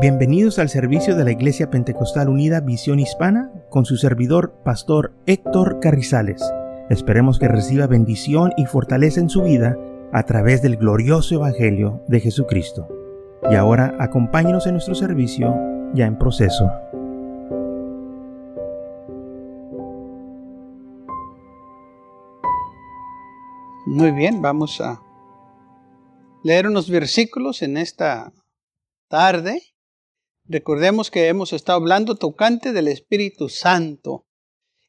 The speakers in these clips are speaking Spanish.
Bienvenidos al servicio de la Iglesia Pentecostal Unida Visión Hispana con su servidor, Pastor Héctor Carrizales. Esperemos que reciba bendición y fortaleza en su vida a través del glorioso Evangelio de Jesucristo. Y ahora acompáñenos en nuestro servicio ya en proceso. Muy bien, vamos a leer unos versículos en esta tarde Recordemos que hemos estado hablando tocante del Espíritu Santo.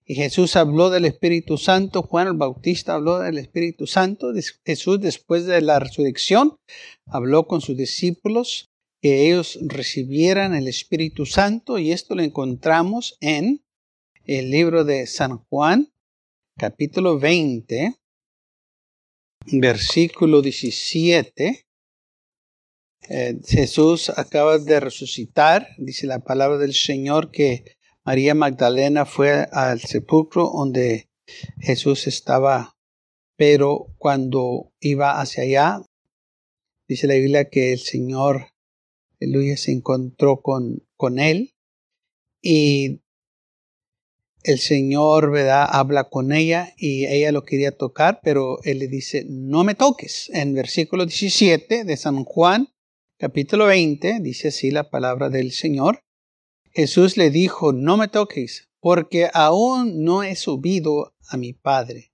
Y Jesús habló del Espíritu Santo, Juan el Bautista habló del Espíritu Santo. Jesús después de la resurrección habló con sus discípulos que ellos recibieran el Espíritu Santo y esto lo encontramos en el libro de San Juan, capítulo 20, versículo 17. Eh, Jesús acaba de resucitar, dice la palabra del Señor que María Magdalena fue al sepulcro donde Jesús estaba, pero cuando iba hacia allá, dice la Biblia que el Señor, aleluya, se encontró con, con él y el Señor, ¿verdad? Habla con ella y ella lo quería tocar, pero él le dice, no me toques. En versículo 17 de San Juan, capítulo 20, dice así la palabra del Señor. Jesús le dijo, no me toques, porque aún no he subido a mi Padre,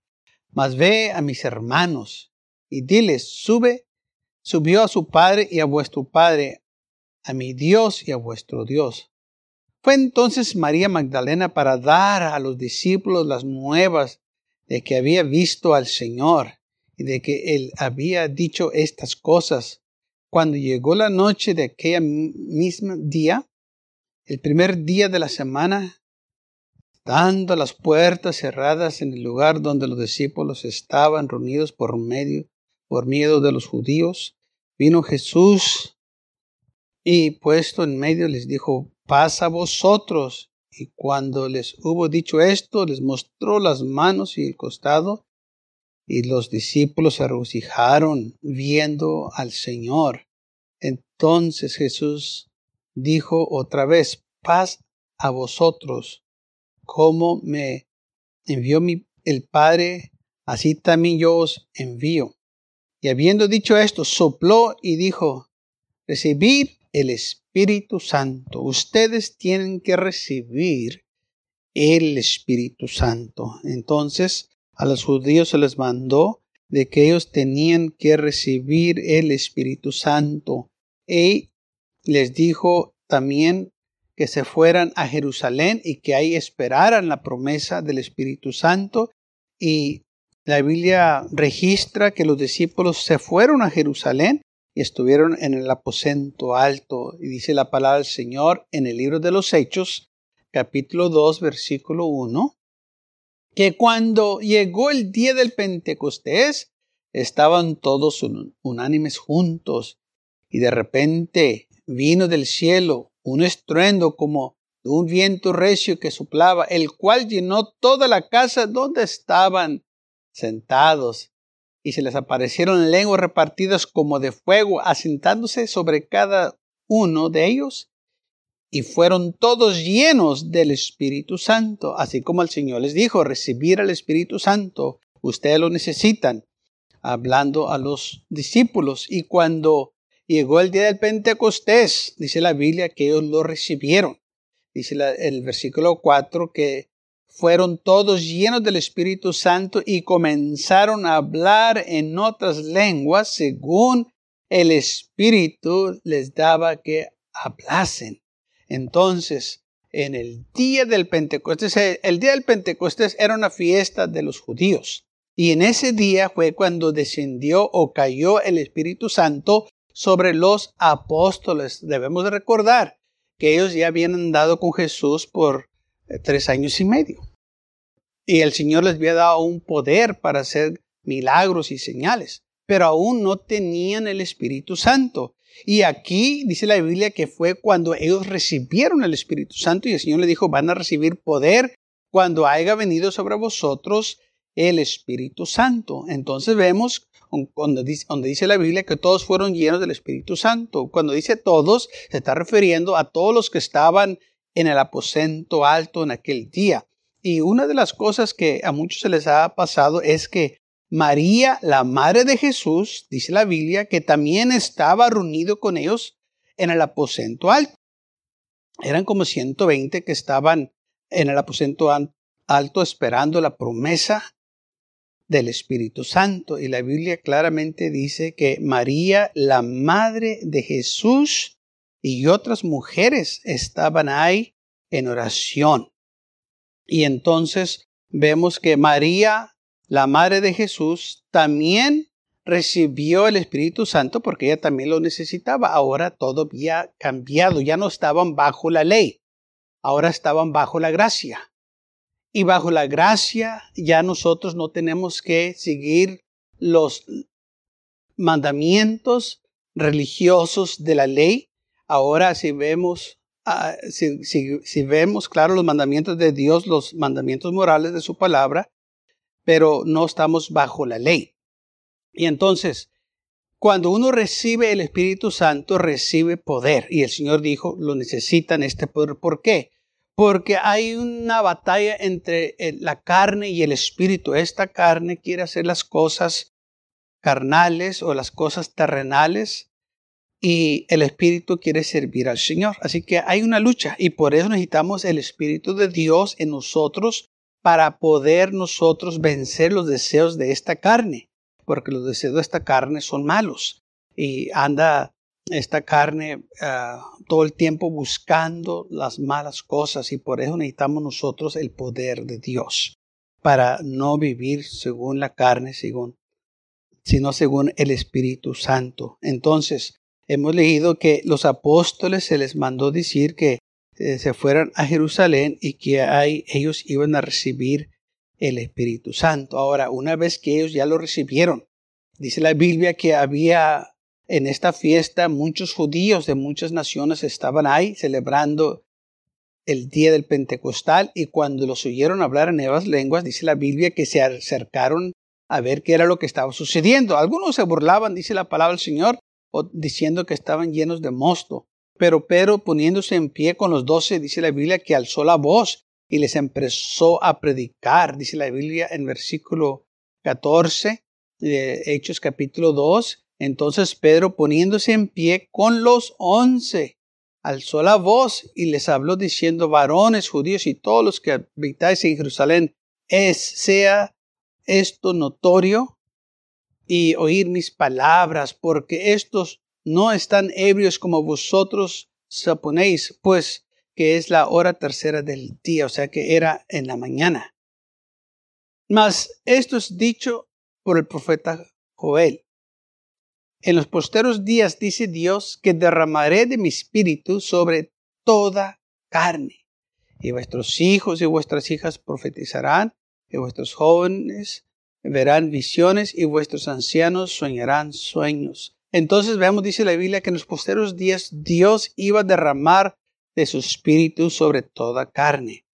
mas ve a mis hermanos y diles, sube, subió a su Padre y a vuestro Padre, a mi Dios y a vuestro Dios. Fue entonces María Magdalena para dar a los discípulos las nuevas de que había visto al Señor y de que él había dicho estas cosas. Cuando llegó la noche de aquella misma día, el primer día de la semana, dando las puertas cerradas en el lugar donde los discípulos estaban reunidos por medio, por miedo de los judíos, vino Jesús y puesto en medio les dijo, pasa vosotros. Y cuando les hubo dicho esto, les mostró las manos y el costado, y los discípulos se regocijaron viendo al Señor. Entonces Jesús dijo otra vez, paz a vosotros, como me envió mi, el Padre, así también yo os envío. Y habiendo dicho esto, sopló y dijo, recibid el Espíritu Santo. Ustedes tienen que recibir el Espíritu Santo. Entonces a los judíos se les mandó de que ellos tenían que recibir el Espíritu Santo. Y les dijo también que se fueran a Jerusalén y que ahí esperaran la promesa del Espíritu Santo. Y la Biblia registra que los discípulos se fueron a Jerusalén y estuvieron en el aposento alto. Y dice la palabra del Señor en el libro de los Hechos, capítulo 2, versículo 1, que cuando llegó el día del Pentecostés, estaban todos unánimes juntos, y de repente vino del cielo un estruendo como de un viento recio que soplaba, el cual llenó toda la casa donde estaban sentados, y se les aparecieron lenguas repartidas como de fuego, asentándose sobre cada uno de ellos, y fueron todos llenos del Espíritu Santo, así como el Señor les dijo, recibir al Espíritu Santo, ustedes lo necesitan, hablando a los discípulos, y cuando llegó el día del Pentecostés, dice la Biblia que ellos lo recibieron, dice el versículo 4 que fueron todos llenos del Espíritu Santo y comenzaron a hablar en otras lenguas según el Espíritu les daba que hablasen. Entonces, en el día del Pentecostés, el día del Pentecostés era una fiesta de los judíos. Y en ese día fue cuando descendió o cayó el Espíritu Santo sobre los apóstoles. Debemos de recordar que ellos ya habían andado con Jesús por eh, tres años y medio. Y el Señor les había dado un poder para hacer milagros y señales, pero aún no tenían el Espíritu Santo. Y aquí dice la Biblia que fue cuando ellos recibieron el Espíritu Santo y el Señor le dijo, van a recibir poder cuando haya venido sobre vosotros el Espíritu Santo. Entonces vemos donde dice, donde dice la Biblia que todos fueron llenos del Espíritu Santo. Cuando dice todos, se está refiriendo a todos los que estaban en el aposento alto en aquel día. Y una de las cosas que a muchos se les ha pasado es que María, la madre de Jesús, dice la Biblia, que también estaba reunido con ellos en el aposento alto. Eran como 120 que estaban en el aposento alto esperando la promesa del Espíritu Santo. Y la Biblia claramente dice que María, la madre de Jesús, y otras mujeres estaban ahí en oración. Y entonces vemos que María, la madre de Jesús, también recibió el Espíritu Santo porque ella también lo necesitaba. Ahora todo había cambiado, ya no estaban bajo la ley, ahora estaban bajo la gracia. Y bajo la gracia ya nosotros no tenemos que seguir los mandamientos religiosos de la ley. Ahora si vemos, ah, si, vemos, claro, los mandamientos de Dios, los mandamientos morales de su palabra, pero no estamos bajo la ley. Y entonces, cuando uno recibe el Espíritu Santo, recibe poder. Y el Señor dijo, lo necesitan este poder. ¿Por qué? porque hay una batalla entre la carne y el espíritu. Esta carne quiere hacer las cosas carnales o las cosas terrenales y el espíritu quiere servir al Señor. Así que hay una lucha y por eso necesitamos el espíritu de Dios en nosotros para poder nosotros vencer los deseos de esta carne, porque los deseos de esta carne son malos y anda esta carne ah, todo el tiempo buscando las malas cosas y por eso necesitamos nosotros el poder de Dios para no vivir según la carne, sino según el Espíritu Santo. Entonces, hemos leído que los apóstoles se les mandó decir que eh, se fueran a Jerusalén y que ahí ellos iban a recibir el Espíritu Santo. Ahora, una vez que ellos ya lo recibieron, dice la Biblia que había en esta fiesta muchos judíos de muchas naciones estaban ahí celebrando el día del Pentecostal y cuando los oyeron hablar en nuevas lenguas, dice la Biblia que se acercaron a ver qué era lo que estaba sucediendo. Algunos se burlaban, dice la palabra del Señor, diciendo que estaban llenos de mosto. Pero Pedro, poniéndose en pie con los doce, dice la Biblia que alzó la voz y les empezó a predicar, dice la Biblia en versículo 14 de Hechos capítulo 2, entonces Pedro, poniéndose en pie con los once, alzó la voz y les habló diciendo, varones judíos y todos los que habitáis en Jerusalén, es, sea esto notorio y oír mis palabras, porque estos no están ebrios como vosotros suponéis, pues que es la hora tercera del día, o sea que era en la mañana. Mas esto es dicho por el profeta Joel. En los posteros días dice Dios que derramaré de mi espíritu sobre toda carne. Y vuestros hijos y vuestras hijas profetizarán, y vuestros jóvenes verán visiones, y vuestros ancianos soñarán sueños. Entonces vemos, dice la Biblia, que en los posteros días Dios iba a derramar de su espíritu sobre toda carne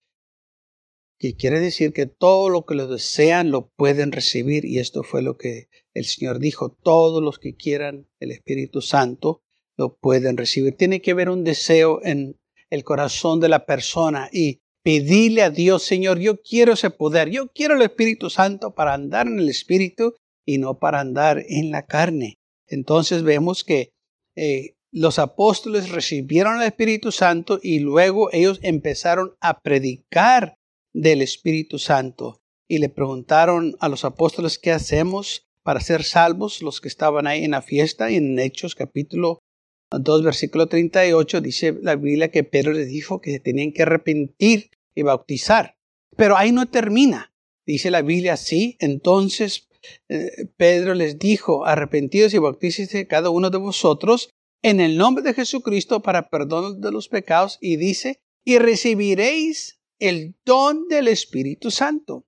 que quiere decir que todo lo que lo desean lo pueden recibir y esto fue lo que el Señor dijo, todos los que quieran el Espíritu Santo lo pueden recibir. Tiene que haber un deseo en el corazón de la persona y pedirle a Dios, Señor, yo quiero ese poder, yo quiero el Espíritu Santo para andar en el Espíritu y no para andar en la carne. Entonces vemos que eh, los apóstoles recibieron el Espíritu Santo y luego ellos empezaron a predicar del Espíritu Santo. Y le preguntaron a los apóstoles qué hacemos para ser salvos, los que estaban ahí en la fiesta. Y en Hechos capítulo 2, versículo 38, dice la Biblia que Pedro les dijo que se tenían que arrepentir y bautizar. Pero ahí no termina. Dice la Biblia así. Entonces Pedro les dijo, arrepentidos y bautícese cada uno de vosotros en el nombre de Jesucristo para perdón de los pecados. Y dice, y recibiréis el don del Espíritu Santo.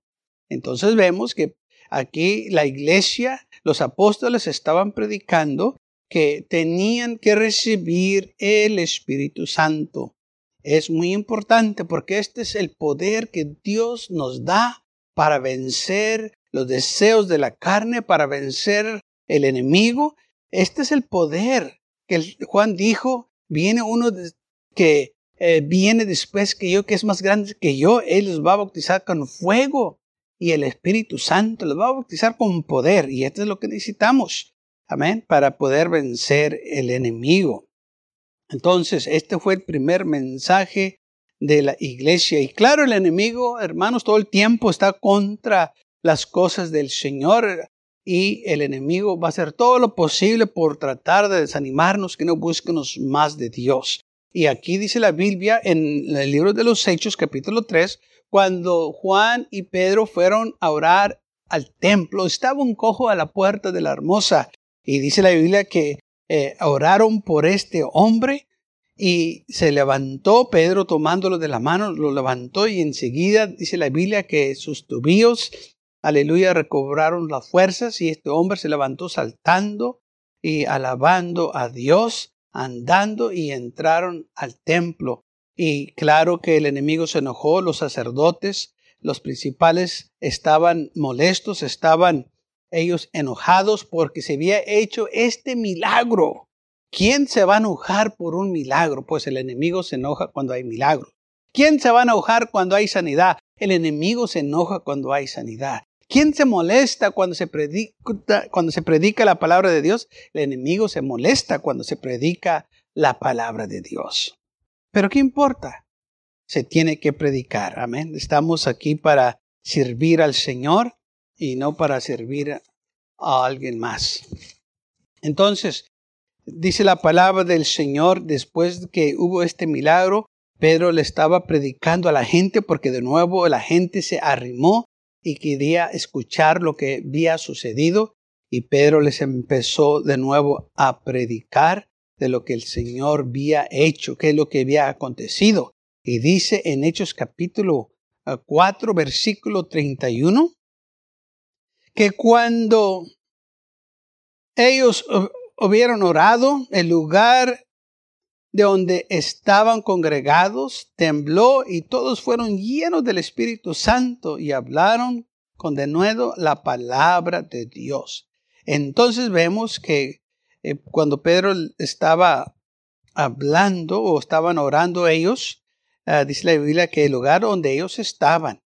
Entonces vemos que aquí la iglesia, los apóstoles estaban predicando que tenían que recibir el Espíritu Santo. Es muy importante porque este es el poder que Dios nos da para vencer los deseos de la carne para vencer el enemigo. Este es el poder que Juan dijo, viene uno que eh, viene después que yo, que es más grande que yo, Él los va a bautizar con fuego y el Espíritu Santo los va a bautizar con poder. Y esto es lo que necesitamos, amén, para poder vencer el enemigo. Entonces, este fue el primer mensaje de la iglesia. Y claro, el enemigo, hermanos, todo el tiempo está contra las cosas del Señor y el enemigo va a hacer todo lo posible por tratar de desanimarnos, que no busquemos más de Dios. Y aquí dice la Biblia en el libro de los Hechos, capítulo 3, cuando Juan y Pedro fueron a orar al templo, estaba un cojo a la puerta de la hermosa. Y dice la Biblia que eh, oraron por este hombre y se levantó Pedro tomándolo de la mano, lo levantó y enseguida dice la Biblia que sus tubillos, aleluya, recobraron las fuerzas y este hombre se levantó saltando y alabando a Dios, andando y entraron al templo. Y claro que el enemigo se enojó, los sacerdotes, los principales estaban molestos, estaban ellos enojados porque se había hecho este milagro ¿Quién se va a enojar por un milagro? Pues el enemigo se enoja cuando hay milagro. ¿Quién se va a enojar cuando hay sanidad? El enemigo se enoja cuando hay sanidad. ¿Quién se molesta cuando se predica, cuando se predica la palabra de Dios? El enemigo se molesta cuando se predica la palabra de Dios. Pero ¿qué importa? Se tiene que predicar. Amén. Estamos aquí para servir al Señor y no para servir a alguien más. Entonces, Dice la palabra del Señor, después de que hubo este milagro, Pedro le estaba predicando a la gente porque de nuevo la gente se arrimó y quería escuchar lo que había sucedido y Pedro les empezó de nuevo a predicar de lo que el Señor había hecho, qué es lo que había acontecido. Y dice en Hechos capítulo 4, versículo 31, que cuando ellos hubieron orado, el lugar de donde estaban congregados tembló y todos fueron llenos del Espíritu Santo y hablaron con de nuevo la palabra de Dios. Entonces vemos que eh, cuando Pedro estaba hablando o estaban orando ellos, ah, dice la Biblia que el lugar donde ellos estaban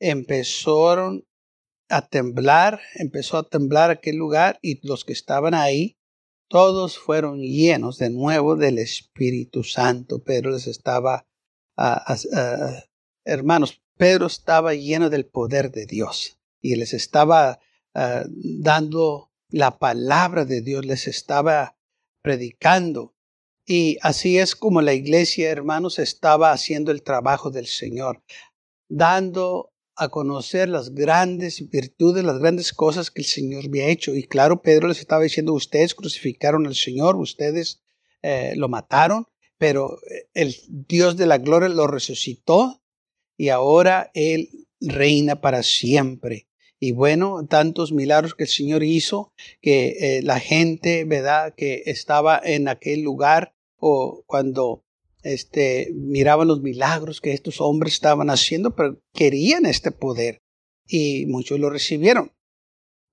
empezaron a temblar, empezó a temblar aquel lugar y los que estaban ahí todos fueron llenos de nuevo del Espíritu Santo. Pedro les estaba, ah, ah, ah, hermanos, Pedro estaba lleno del poder de Dios y les estaba dando la palabra de Dios, les estaba predicando. Y así es como la iglesia, hermanos, estaba haciendo el trabajo del Señor, dando a conocer las grandes virtudes, las grandes cosas que el Señor había hecho. Y claro, Pedro les estaba diciendo, ustedes crucificaron al Señor, ustedes eh, lo mataron, pero eh, el Dios de la gloria lo resucitó y ahora Él reina para siempre. Y bueno, tantos milagros que el Señor hizo, que eh, la gente, ¿verdad?, que estaba en aquel lugar o cuando este, miraban los milagros que estos hombres estaban haciendo, pero querían este poder y muchos lo recibieron.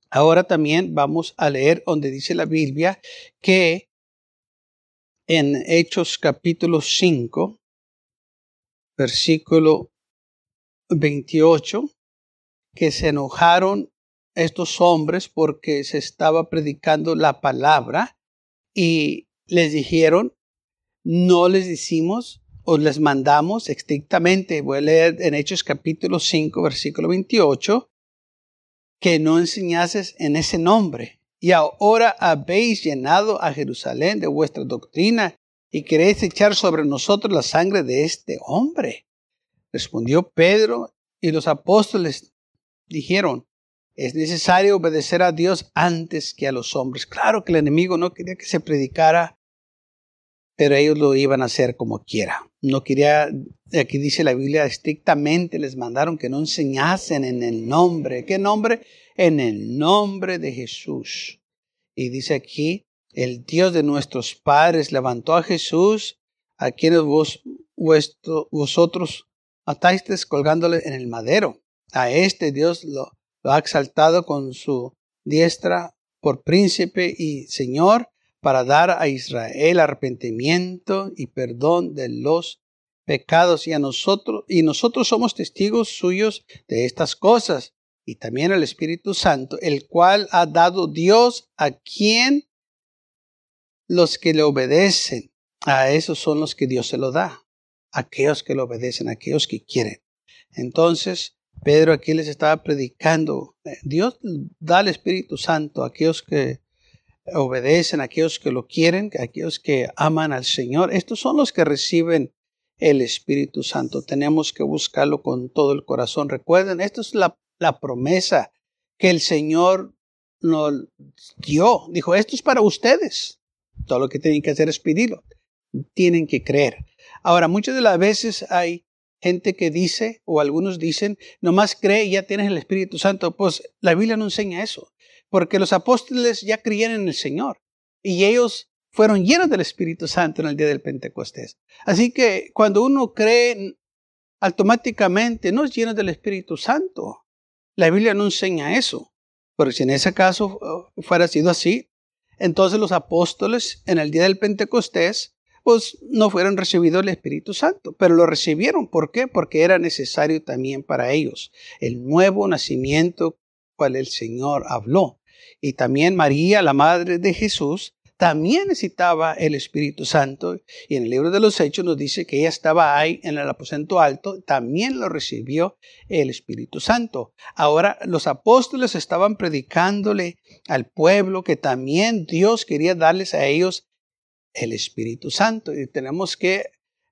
Ahora también vamos a leer donde dice la Biblia que en Hechos capítulo 5, versículo 28, que se enojaron estos hombres porque se estaba predicando la palabra y les dijeron, no les decimos o les mandamos estrictamente, voy a leer en Hechos capítulo 5, versículo 28, que no enseñases en ese nombre. Y ahora habéis llenado a Jerusalén de vuestra doctrina y queréis echar sobre nosotros la sangre de este hombre. Respondió Pedro y los apóstoles dijeron, es necesario obedecer a Dios antes que a los hombres. Claro que el enemigo no quería que se predicara pero ellos lo iban a hacer como quiera. No quería, aquí dice la Biblia, estrictamente les mandaron que no enseñasen en el nombre. ¿Qué nombre? En el nombre de Jesús. Y dice aquí, el Dios de nuestros padres levantó a Jesús, a quienes vos, vosotros atáis colgándole en el madero. A este Dios lo ha exaltado con su diestra por príncipe y señor para dar a Israel arrepentimiento y perdón de los pecados. Y a nosotros y nosotros somos testigos suyos de estas cosas. Y también el Espíritu Santo, el cual ha dado Dios a quien los que le obedecen, a esos son los que Dios se lo da, aquellos que le obedecen, aquellos que quieren. Entonces, Pedro aquí les estaba predicando, eh, Dios da el Espíritu Santo a aquellos que obedecen, aquellos que lo quieren, aquellos que aman al Señor. Estos son los que reciben el Espíritu Santo. Tenemos que buscarlo con todo el corazón. Recuerden, esto es la, la promesa que el Señor nos dio. Dijo, esto es para ustedes. Todo lo que tienen que hacer es pedirlo. Tienen que creer. Ahora, muchas de las veces hay gente que dice, o algunos dicen, nomás cree y ya tienes el Espíritu Santo. Pues la Biblia no enseña eso, porque los apóstoles ya creían en el Señor y ellos fueron llenos del Espíritu Santo en el día del Pentecostés. Así que cuando uno cree, automáticamente no es lleno del Espíritu Santo. La Biblia no enseña eso. Pero si en ese caso uh, fuera sido así, entonces los apóstoles en el día del Pentecostés pues no fueron recibidos el Espíritu Santo, pero lo recibieron. ¿Por qué? Porque era necesario también para ellos el nuevo nacimiento cual el Señor habló. Y también María, la madre de Jesús, también necesitaba el Espíritu Santo. Y en el libro de los Hechos nos dice que ella estaba ahí en el aposento alto, también lo recibió el Espíritu Santo. Ahora los apóstoles estaban predicándole al pueblo que también Dios quería darles a ellos el Espíritu Santo. Y tenemos que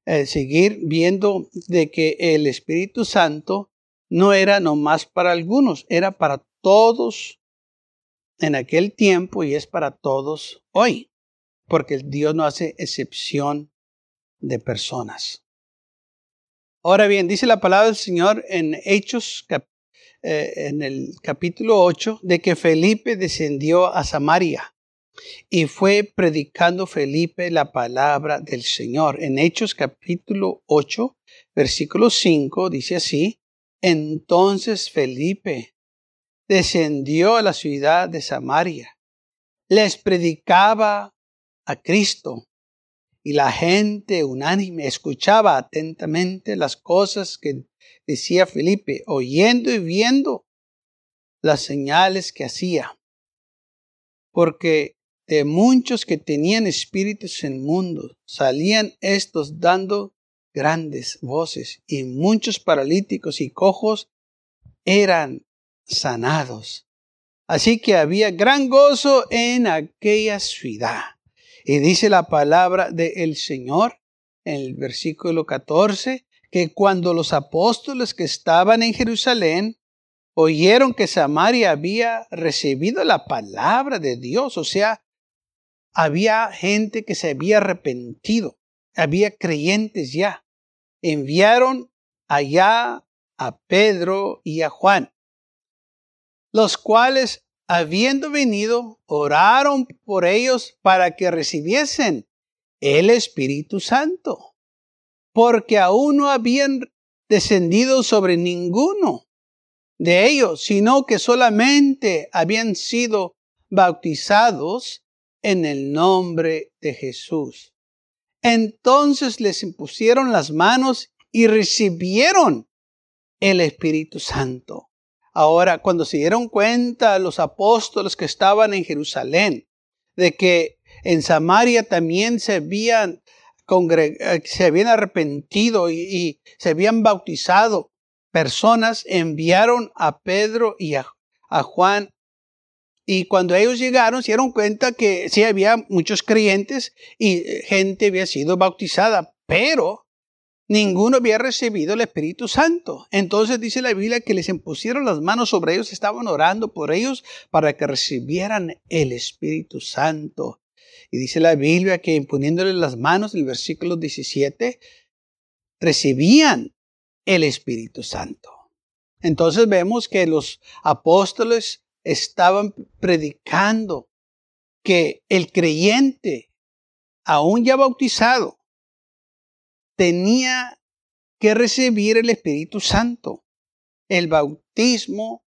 eh, seguir viendo de que el Espíritu Santo no era nomás para algunos, era para todos en aquel tiempo y es para todos hoy, porque Dios no hace excepción de personas. Ahora bien, dice la palabra del Señor en Hechos, eh, en el capítulo 8, de que Felipe descendió a Samaria y fue predicando Felipe la palabra del Señor. En Hechos capítulo 8, versículo 5 dice así, entonces Felipe descendió a la ciudad de Samaria, les predicaba a Cristo y la gente unánime escuchaba atentamente las cosas que decía Felipe, oyendo y viendo las señales que hacía. Porque de muchos que tenían espíritus mundo salían estos dando grandes voces, y muchos paralíticos y cojos eran sanados. Así que había gran gozo en aquella ciudad. Y dice la palabra del Señor en el versículo 14, que cuando los apóstoles que estaban en Jerusalén oyeron que Samaria había recibido la palabra de Dios, o sea, había gente que se había arrepentido, había creyentes ya. Enviaron allá a Pedro y a Juan, los cuales, habiendo venido, oraron por ellos para que recibiesen el Espíritu Santo, porque aún no habían descendido sobre ninguno de ellos, sino que solamente habían sido bautizados en el nombre de Jesús. Entonces les impusieron las manos y recibieron el Espíritu Santo. Ahora, cuando se dieron cuenta los apóstoles que estaban en Jerusalén, de que en Samaria también se habían, eh, se habían arrepentido y, se habían bautizado personas, enviaron a Pedro y a, a Juan. Y cuando ellos llegaron, se dieron cuenta que sí había muchos creyentes y eh, gente había sido bautizada, pero ninguno había recibido el Espíritu Santo. Entonces dice la Biblia que les impusieron las manos sobre ellos, estaban orando por ellos para que recibieran el Espíritu Santo. Y dice la Biblia que imponiéndole las manos, el versículo 17, recibían el Espíritu Santo. Entonces vemos que los apóstoles estaban predicando que el creyente, aún ya bautizado, tenía que recibir el Espíritu Santo. El bautismo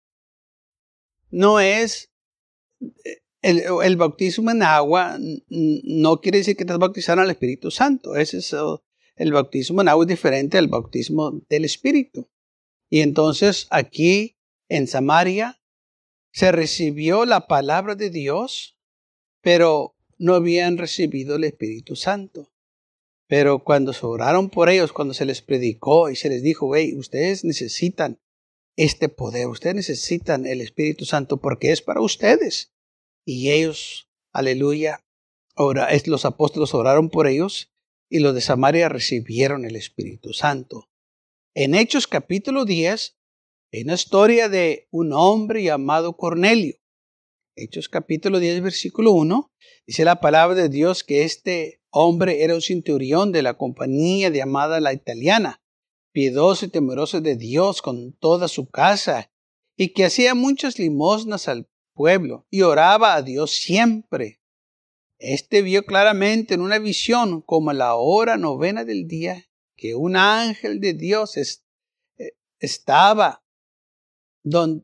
no es el, bautismo en agua, no quiere decir que te bautizaron al Espíritu Santo. Ese es el bautismo en agua es diferente al bautismo del Espíritu. Y entonces aquí en Samaria se recibió la palabra de Dios, pero no habían recibido el Espíritu Santo. Pero cuando se oraron por ellos, cuando se les predicó y se les dijo, hey, ustedes necesitan este poder, ustedes necesitan el Espíritu Santo porque es para ustedes. Y ellos, aleluya, ahora los apóstoles oraron por ellos y los de Samaria recibieron el Espíritu Santo. En Hechos capítulo 10, hay una historia de un hombre llamado Cornelio. Hechos capítulo 10, versículo 1, dice la palabra de Dios que este hombre era un centurión de la compañía llamada la italiana, piedoso y temeroso de Dios con toda su casa, y que hacía muchas limosnas al pueblo y oraba a Dios siempre. Este vio claramente en una visión como a la hora novena del día que un ángel de Dios eh, estaba donde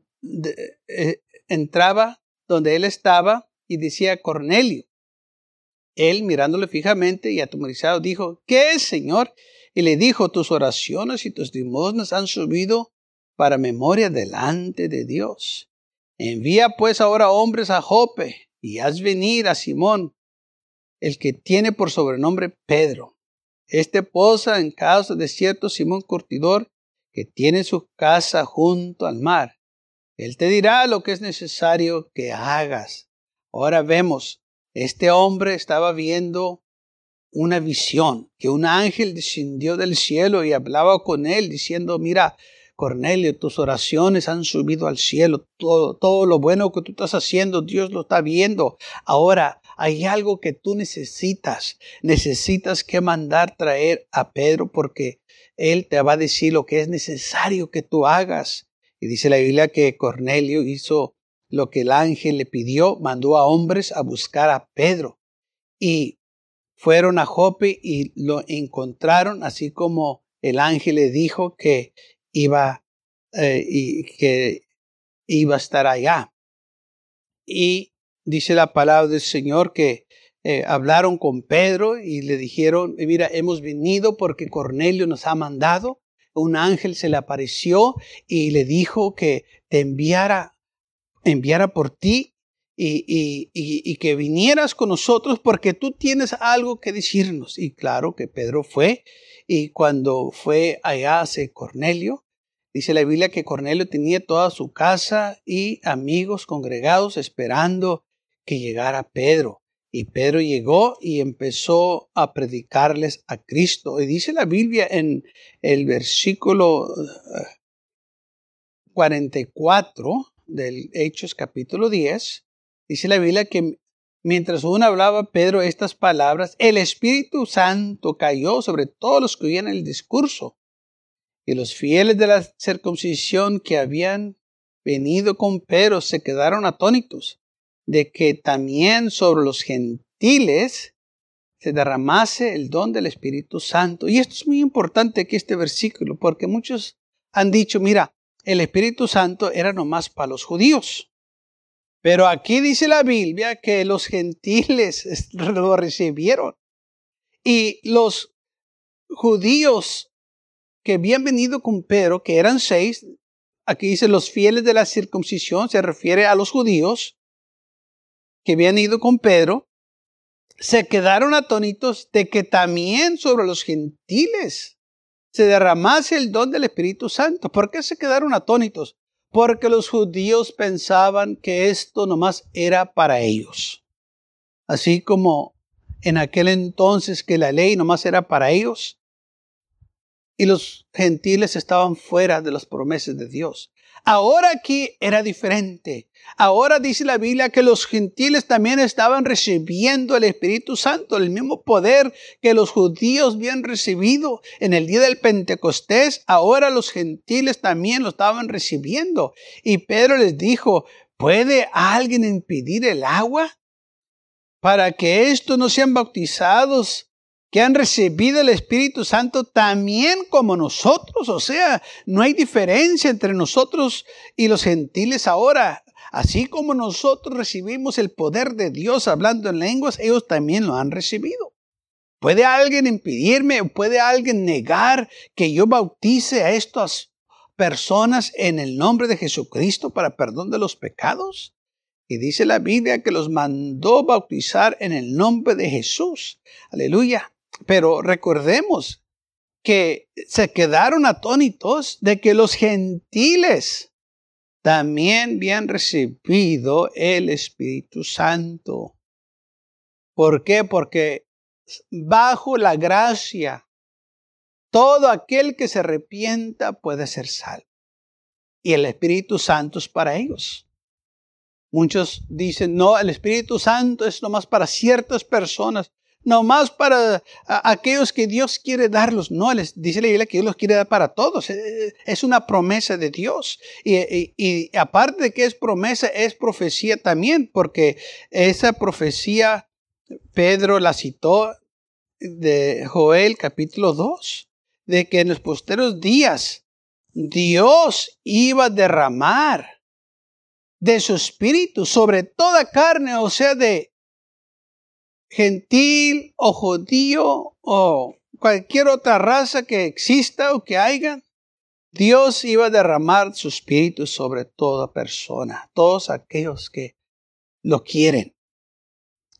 eh, entraba donde él estaba y decía Cornelio. Él mirándole fijamente y atemorizado dijo, ¿qué es, Señor? Y le dijo, tus oraciones y tus limosnas han subido para memoria delante de Dios. Envía pues ahora hombres a Jope y haz venir a Simón, el que tiene por sobrenombre Pedro. Este posa en casa de cierto Simón Curtidor, que tiene su casa junto al mar. Él te dirá lo que es necesario que hagas. Ahora vemos, este hombre estaba viendo una visión, que un ángel descendió del cielo y hablaba con él diciendo, mira, Cornelio, tus oraciones han subido al cielo, todo, todo lo bueno que tú estás haciendo, Dios lo está viendo. Ahora hay algo que tú necesitas, necesitas que mandar traer a Pedro porque él te va a decir lo que es necesario que tú hagas. Y dice la Biblia que Cornelio hizo lo que el ángel le pidió, mandó a hombres a buscar a Pedro. Y fueron a Jope y lo encontraron, así como el ángel le dijo que iba, eh, y que iba a estar allá. Y dice la palabra del Señor que eh, hablaron con Pedro y le dijeron, mira, hemos venido porque Cornelio nos ha mandado. Un ángel se le apareció y le dijo que te enviara, enviara por ti y, y, y, que vinieras con nosotros porque tú tienes algo que decirnos. Y claro que Pedro fue y cuando fue allá hace Cornelio, dice la Biblia que Cornelio tenía toda su casa y amigos congregados esperando que llegara Pedro. Y Pedro llegó y empezó a predicarles a Cristo. Y dice la Biblia en el versículo 44 eh, del Hechos capítulo 10, dice la Biblia que mientras uno hablaba Pedro estas palabras, el Espíritu Santo cayó sobre todos los que oían el discurso. Y los fieles de la circuncisión que habían venido con Pedro se quedaron atónitos de que también sobre los gentiles se derramase el don del Espíritu Santo. Y esto es muy importante aquí este versículo, porque muchos han dicho, mira, el Espíritu Santo era nomás para los judíos. Pero aquí dice la Biblia que los gentiles lo recibieron. Y los judíos que habían venido con Pedro, que eran seis, aquí dice los fieles de la circuncisión, se refiere a los judíos, que habían ido con Pedro, se quedaron atónitos de que también sobre los gentiles se derramase el don del Espíritu Santo. ¿Por qué se quedaron atónitos? Porque los judíos pensaban que esto nomás era para ellos. Así como en aquel entonces que la ley nomás era para ellos y los gentiles estaban fuera de las promesas de Dios. Ahora aquí era diferente. Ahora dice la Biblia que los gentiles también estaban recibiendo el Espíritu Santo, el mismo poder que los judíos habían recibido en el día del Pentecostés. Ahora los gentiles también lo estaban recibiendo. Y Pedro les dijo, ¿puede alguien impedir el agua para que estos no sean bautizados que han recibido el Espíritu Santo también como nosotros. O sea, no hay diferencia entre nosotros y los gentiles ahora. Así como nosotros recibimos el poder de Dios hablando en lenguas, ellos también lo han recibido. ¿Puede alguien impedirme, puede alguien negar que yo bautice a estas personas en el nombre de Jesucristo para perdón de los pecados? Y dice la Biblia que los mandó bautizar en el nombre de Jesús. Aleluya. Pero recordemos que se quedaron atónitos de que los gentiles también habían recibido el Espíritu Santo. ¿Por qué? Porque bajo la gracia, todo aquel que se arrepienta puede ser salvo. Y el Espíritu Santo es para ellos. Muchos dicen, no, el Espíritu Santo es nomás para ciertas personas no más para aquellos que Dios quiere darlos. No, les dice la Biblia que Dios los quiere dar para todos. Eh, eh, es una promesa de Dios. Y, aparte de que es promesa, es profecía también, porque esa profecía Pedro la citó de Joel capítulo 2, de que en los posteros días Dios iba a derramar de su espíritu sobre toda carne, o sea, de gentil o judío o cualquier otra raza que exista o que haya, Dios iba a derramar su espíritu sobre toda persona, todos aquellos que lo quieren.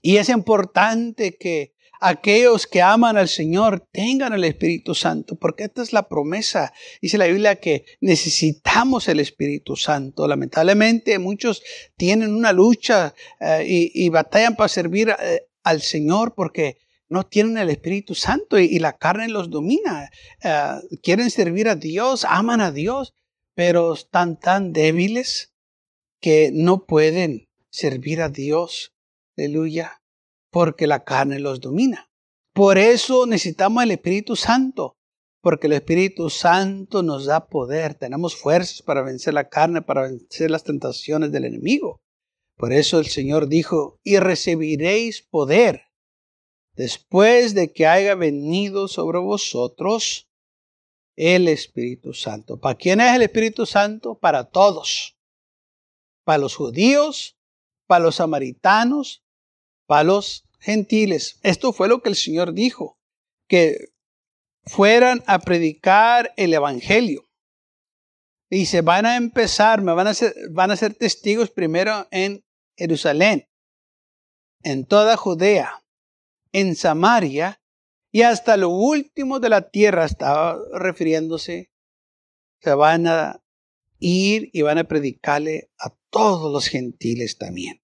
Y es importante que aquellos que aman al Señor tengan el Espíritu Santo, porque esta es la promesa. Dice la Biblia que necesitamos el Espíritu Santo. Lamentablemente muchos tienen una lucha eh, y, batallan para servir eh, al Señor porque no tienen el Espíritu Santo y, la carne los domina. Eh, quieren servir a Dios, aman a Dios, pero están tan débiles que no pueden servir a Dios. Aleluya. Porque la carne los domina. Por eso necesitamos el Espíritu Santo. Porque el Espíritu Santo nos da poder. Tenemos fuerzas para vencer la carne, para vencer las tentaciones del enemigo. Por eso el Señor dijo, y recibiréis poder después de que haya venido sobre vosotros el Espíritu Santo. ¿Para quién es el Espíritu Santo? Para todos. Para los judíos, para los samaritanos, para los gentiles. Esto fue lo que el Señor dijo, que fueran a predicar el Evangelio. Y se van a empezar, me van a ser, van a ser testigos primero en Jerusalén, en toda Judea, en Samaria y hasta lo último de la tierra, estaba refiriéndose, se van a ir y van a predicarle a todos los gentiles también.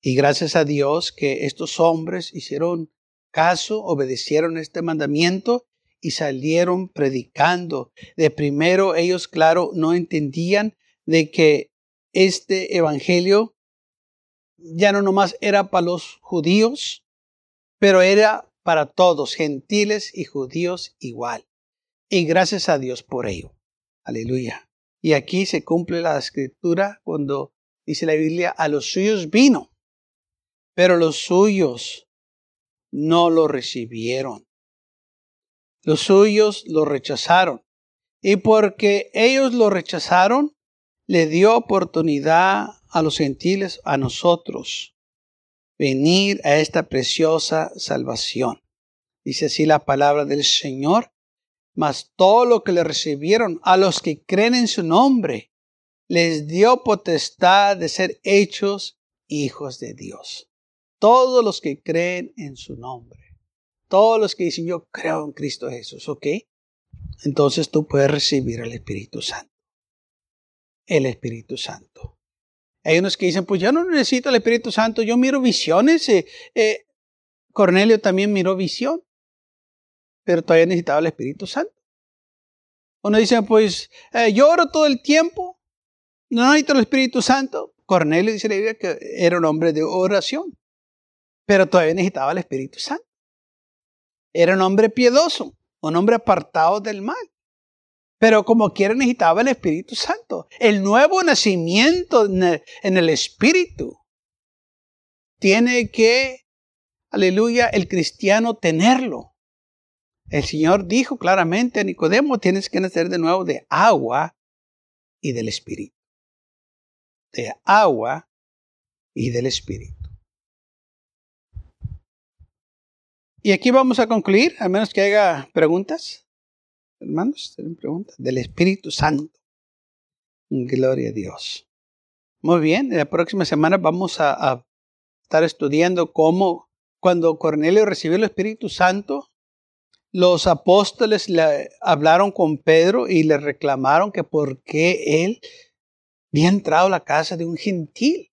Y gracias a Dios que estos hombres hicieron caso, obedecieron este mandamiento y salieron predicando. De primero ellos, claro, no entendían de que este evangelio ya no nomás era para los judíos, pero era para todos, gentiles y judíos igual. Y gracias a Dios por ello. Aleluya. Y aquí se cumple la escritura cuando dice la Biblia, a los suyos vino, pero los suyos no lo recibieron. Los suyos lo rechazaron. Y porque ellos lo rechazaron, le dio oportunidad a los gentiles, a nosotros, venir a esta preciosa salvación. Dice así la palabra del Señor, mas todo lo que le recibieron a los que creen en su nombre, les dio potestad de ser hechos hijos de Dios. Todos los que creen en su nombre. Todos los que dicen yo creo en Cristo Jesús, ¿ok? Entonces tú puedes recibir el Espíritu Santo. El Espíritu Santo. Hay unos que dicen, pues yo no necesito el Espíritu Santo, yo miro visiones. Eh, eh, Cornelio también miró visión, pero todavía necesitaba el Espíritu Santo. Uno dice, pues eh, yo oro todo el tiempo, no necesito el Espíritu Santo. Cornelio dice la Biblia que era un hombre de oración, pero todavía necesitaba el Espíritu Santo. Era un hombre piedoso, un hombre apartado del mal. Pero como quiera necesitaba el Espíritu Santo. El nuevo nacimiento en el Espíritu tiene que aleluya, el cristiano tenerlo. El Señor dijo claramente a Nicodemo, tienes que nacer de nuevo de agua y del Espíritu. De agua y del Espíritu. Y aquí vamos a concluir, a menos que haya preguntas. Hermanos, ¿tienen preguntas? Del Espíritu Santo. Gloria a Dios. Muy bien, la próxima semana vamos a, a estar estudiando cómo cuando Cornelio recibió el Espíritu Santo, los apóstoles le hablaron con Pedro y le reclamaron que por qué él había entrado a la casa de un gentil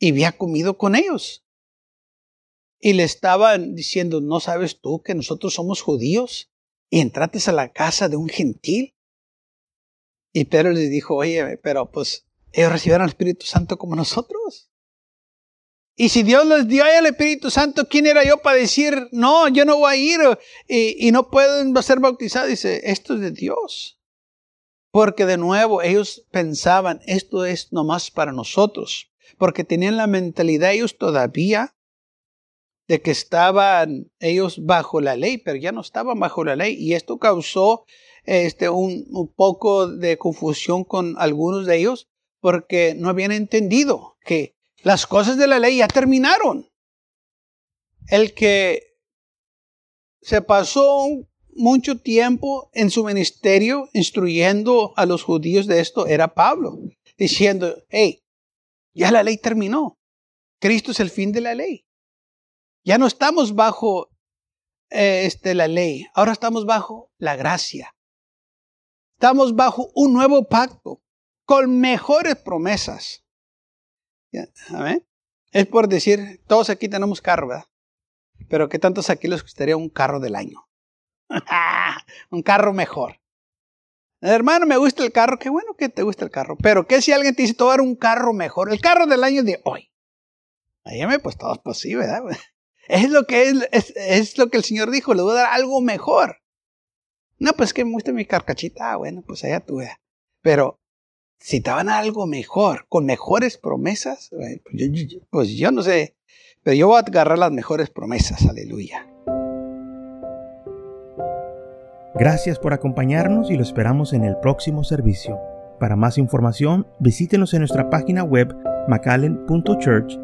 y había comido con ellos. Y le estaban diciendo, ¿no sabes tú que nosotros somos judíos y entrates a la casa de un gentil? Y Pedro les dijo, oye, pero pues ellos recibieron el Espíritu Santo como nosotros. Y si Dios les dio al Espíritu Santo, ¿quién era yo para decir, no, yo no voy a ir y, y no pueden ser bautizados? Dice, esto es de Dios. Porque de nuevo ellos pensaban, esto es nomás para nosotros. Porque tenían la mentalidad ellos todavía de que estaban ellos bajo la ley, pero ya no estaban bajo la ley. Y esto causó este, un, un poco de confusión con algunos de ellos porque no habían entendido que las cosas de la ley ya terminaron. El que se pasó mucho tiempo en su ministerio instruyendo a los judíos de esto era Pablo, diciendo, hey, ya la ley terminó. Cristo es el fin de la ley. Ya no estamos bajo eh, este, la ley, ahora estamos bajo la gracia. Estamos bajo un nuevo pacto con mejores promesas. Es por decir, todos aquí tenemos carro, ¿verdad? Pero ¿qué tantos aquí les gustaría un carro del año? un carro mejor. Hermano, me gusta el carro. Qué bueno que te gusta el carro. Pero ¿qué si alguien te dice, tomar un carro mejor? El carro del año de hoy. me pues todo es posible, ¿verdad? Es lo que es, lo que el Señor dijo, le voy a dar algo mejor. No, pues que me mi carcachita. Ah, bueno, pues allá tú. Pero si te van a algo mejor, con mejores promesas, pues, pues yo, no sé, pero yo voy a agarrar las mejores promesas, aleluya. Gracias por acompañarnos y lo esperamos en el próximo servicio. Para más información, visítenos en nuestra página web macallen.church.